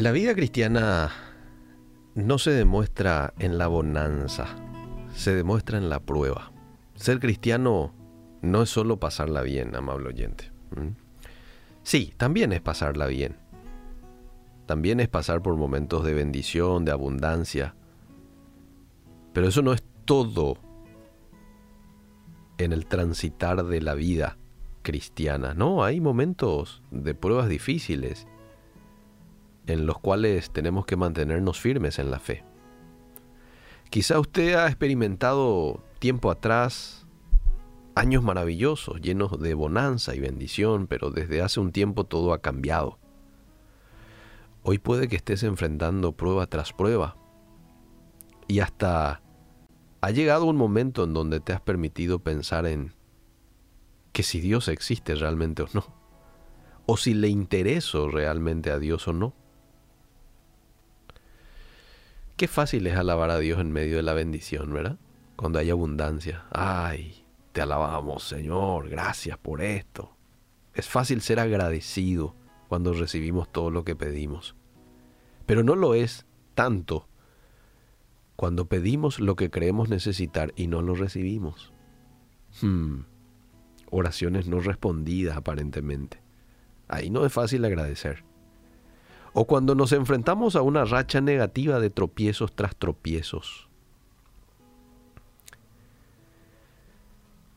La vida cristiana no se demuestra en la bonanza, se demuestra en la prueba. Ser cristiano no es solo pasarla bien, amable oyente. Sí, también es pasarla bien. También es pasar por momentos de bendición, de abundancia. Pero eso no es todo en el transitar de la vida cristiana. No, hay momentos de pruebas difíciles en los cuales tenemos que mantenernos firmes en la fe. Quizá usted ha experimentado tiempo atrás años maravillosos, llenos de bonanza y bendición, pero desde hace un tiempo todo ha cambiado. Hoy puede que estés enfrentando prueba tras prueba y hasta ha llegado un momento en donde te has permitido pensar en que si Dios existe realmente o no, o si le intereso realmente a Dios o no. Qué fácil es alabar a Dios en medio de la bendición, ¿verdad? Cuando hay abundancia. Ay, te alabamos, Señor, gracias por esto. Es fácil ser agradecido cuando recibimos todo lo que pedimos. Pero no lo es tanto cuando pedimos lo que creemos necesitar y no lo recibimos. Hmm. Oraciones no respondidas aparentemente. Ahí no es fácil agradecer o cuando nos enfrentamos a una racha negativa de tropiezos tras tropiezos.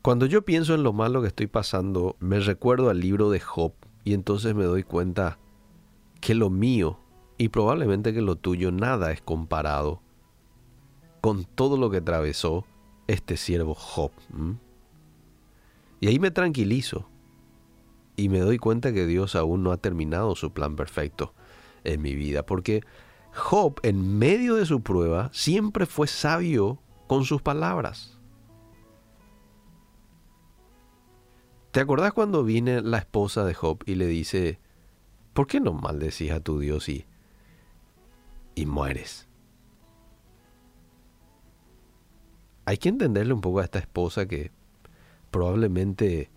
Cuando yo pienso en lo malo que estoy pasando, me recuerdo al libro de Job y entonces me doy cuenta que lo mío y probablemente que lo tuyo nada es comparado con todo lo que atravesó este siervo Job. Y ahí me tranquilizo y me doy cuenta que Dios aún no ha terminado su plan perfecto en mi vida, porque Job en medio de su prueba siempre fue sabio con sus palabras. ¿Te acordás cuando viene la esposa de Job y le dice, ¿por qué no maldecís a tu Dios y, y mueres? Hay que entenderle un poco a esta esposa que probablemente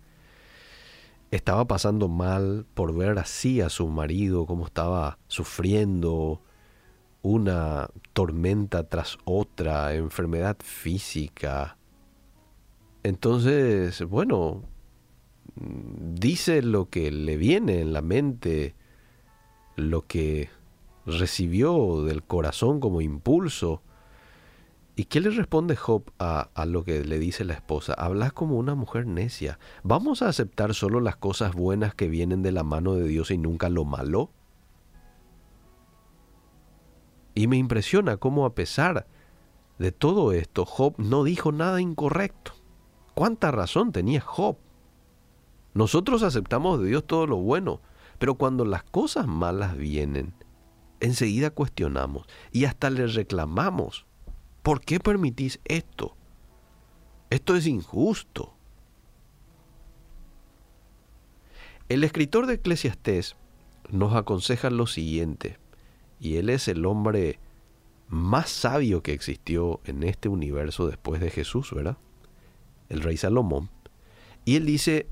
estaba pasando mal por ver así a su marido, cómo estaba sufriendo una tormenta tras otra, enfermedad física. Entonces, bueno, dice lo que le viene en la mente, lo que recibió del corazón como impulso, ¿Y qué le responde Job a, lo que le dice la esposa? Hablas como una mujer necia. ¿Vamos a aceptar solo las cosas buenas que vienen de la mano de Dios y nunca lo malo? Y me impresiona cómo a pesar de todo esto, Job no dijo nada incorrecto. ¿Cuánta razón tenía Job? Nosotros aceptamos de Dios todo lo bueno, pero cuando las cosas malas vienen, enseguida cuestionamos y hasta le reclamamos ¿Por qué permitís esto? Esto es injusto. El escritor de Eclesiastés nos aconseja lo siguiente, y él es el hombre más sabio que existió en este universo después de Jesús, ¿verdad? El rey Salomón. Y él dice,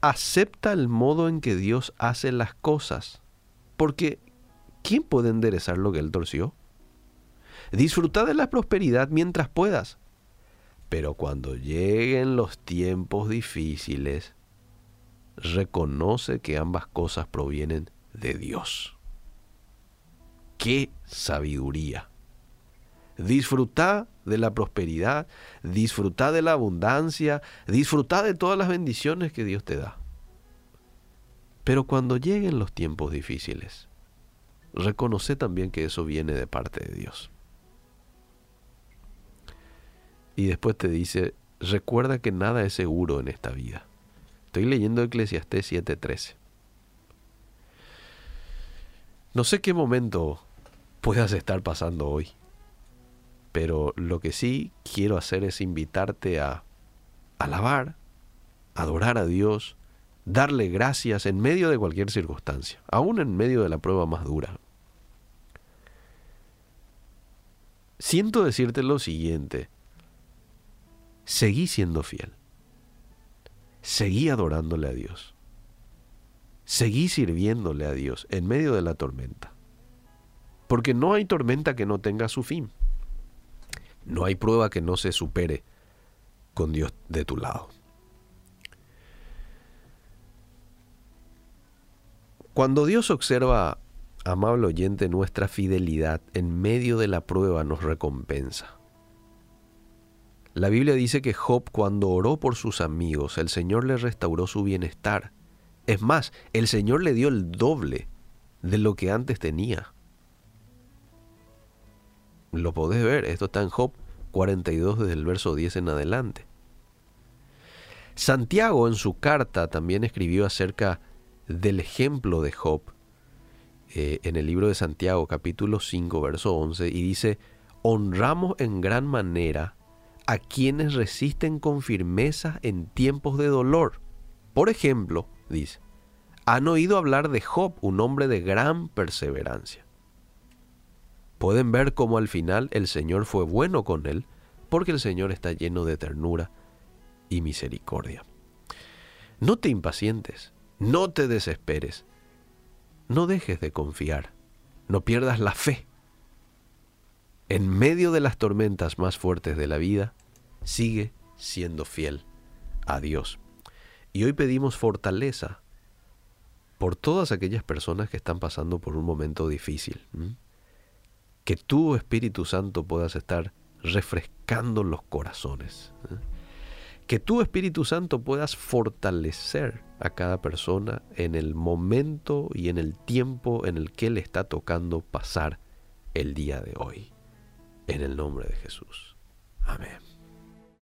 acepta el modo en que Dios hace las cosas, porque ¿quién puede enderezar lo que él torció? Disfruta de la prosperidad mientras puedas. Pero cuando lleguen los tiempos difíciles, reconoce que ambas cosas provienen de Dios. ¡Qué sabiduría! Disfruta de la prosperidad, disfruta de la abundancia, disfruta de todas las bendiciones que Dios te da. Pero cuando lleguen los tiempos difíciles, reconoce también que eso viene de parte de Dios. Y después te dice, recuerda que nada es seguro en esta vida. Estoy leyendo Eclesiastés 7:13. No sé qué momento puedas estar pasando hoy, pero lo que sí quiero hacer es invitarte a alabar, adorar a Dios, darle gracias en medio de cualquier circunstancia, aún en medio de la prueba más dura. Siento decirte lo siguiente, seguí siendo fiel. Seguí adorándole a Dios. Seguí sirviéndole a Dios en medio de la tormenta. Porque no hay tormenta que no tenga su fin. No hay prueba que no se supere con Dios de tu lado. Cuando Dios observa, amable oyente, nuestra fidelidad en medio de la prueba nos recompensa. La Biblia dice que Job cuando oró por sus amigos, el Señor le restauró su bienestar. Es más, el Señor le dio el doble de lo que antes tenía. Lo podés ver, esto está en Job 42 desde el verso 10 en adelante. Santiago en su carta también escribió acerca del ejemplo de Job eh, en el libro de Santiago capítulo 5 verso 11 y dice, honramos en gran manera a quienes resisten con firmeza en tiempos de dolor. Por ejemplo, dice, han oído hablar de Job, un hombre de gran perseverancia. Pueden ver cómo al final el Señor fue bueno con él, porque el Señor está lleno de ternura y misericordia. No te impacientes, no te desesperes, no dejes de confiar, no pierdas la fe. En medio de las tormentas más fuertes de la vida, sigue siendo fiel a Dios. Y hoy pedimos fortaleza por todas aquellas personas que están pasando por un momento difícil. Que tu Espíritu Santo puedas estar refrescando los corazones que tu Espíritu Santo puedas fortalecer a cada persona en el momento y en el tiempo en el que le está tocando pasar el día de hoy. En el nombre de Jesús. Amén.